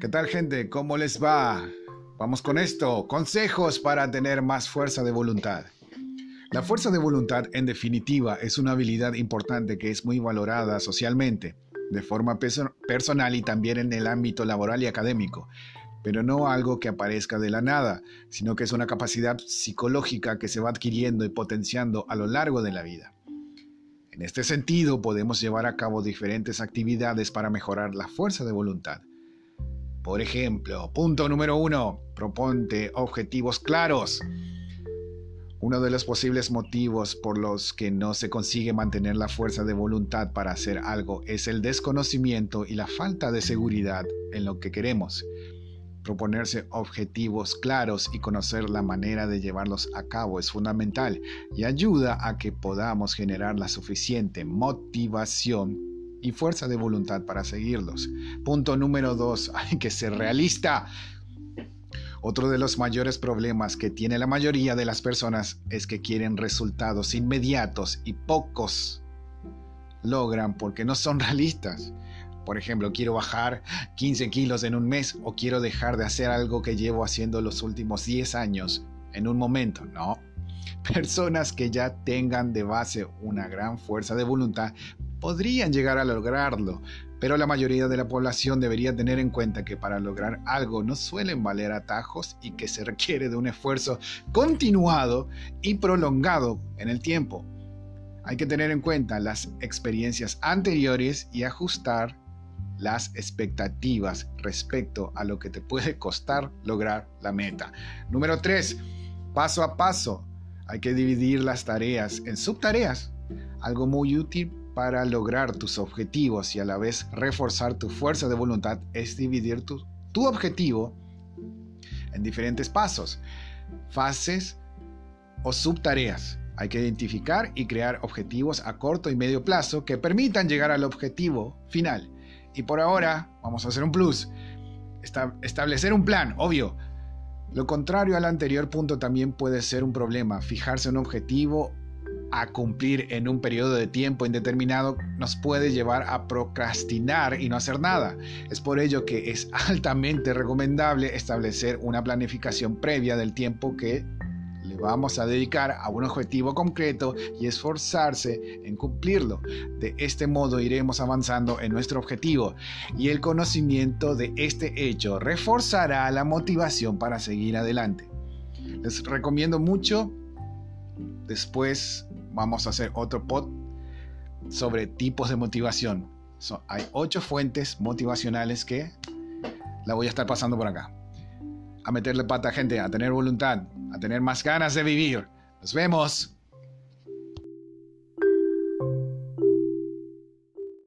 ¿Qué tal gente? ¿Cómo les va? Vamos con esto. Consejos para tener más fuerza de voluntad. La fuerza de voluntad, en definitiva, es una habilidad importante que es muy valorada socialmente, de forma personal y también en el ámbito laboral y académico, pero no algo que aparezca de la nada, sino que es una capacidad psicológica que se va adquiriendo y potenciando a lo largo de la vida. En este sentido, podemos llevar a cabo diferentes actividades para mejorar la fuerza de voluntad. Por ejemplo, punto número uno, proponte objetivos claros. Uno de los posibles motivos por los que no se consigue mantener la fuerza de voluntad para hacer algo es el desconocimiento y la falta de seguridad en lo que queremos. Proponerse objetivos claros y conocer la manera de llevarlos a cabo es fundamental y ayuda a que podamos generar la suficiente motivación y fuerza de voluntad para seguirlos. Punto número dos, hay que ser realista. Otro de los mayores problemas que tiene la mayoría de las personas es que quieren resultados inmediatos y pocos logran porque no son realistas. Por ejemplo, quiero bajar 15 kilos en un mes o quiero dejar de hacer algo que llevo haciendo los últimos 10 años en un momento. No. Personas que ya tengan de base una gran fuerza de voluntad podrían llegar a lograrlo, pero la mayoría de la población debería tener en cuenta que para lograr algo no suelen valer atajos y que se requiere de un esfuerzo continuado y prolongado en el tiempo. Hay que tener en cuenta las experiencias anteriores y ajustar las expectativas respecto a lo que te puede costar lograr la meta. Número 3. Paso a paso. Hay que dividir las tareas en subtareas. Algo muy útil para lograr tus objetivos y a la vez reforzar tu fuerza de voluntad es dividir tu, objetivo en diferentes pasos, fases o subtareas. Hay que identificar y crear objetivos a corto y medio plazo que permitan llegar al objetivo final. Y por ahora, vamos a hacer un plus. establecer un plan, obvio. Lo contrario al anterior punto también puede ser un problema. Fijarse un objetivo a cumplir en un periodo de tiempo indeterminado nos puede llevar a procrastinar y no hacer nada. Es por ello que es altamente recomendable establecer una planificación previa del tiempo que vamos a dedicar a un objetivo concreto y esforzarse en cumplirlo. De este modo iremos avanzando en nuestro objetivo y el conocimiento de este hecho reforzará la motivación para seguir adelante. Les recomiendo mucho. Después vamos a hacer otro pod sobre tipos de motivación. hay ocho fuentes motivacionales que la voy a estar pasando por acá a meterle pata a gente, a tener voluntad, a tener más ganas de vivir. Nos vemos.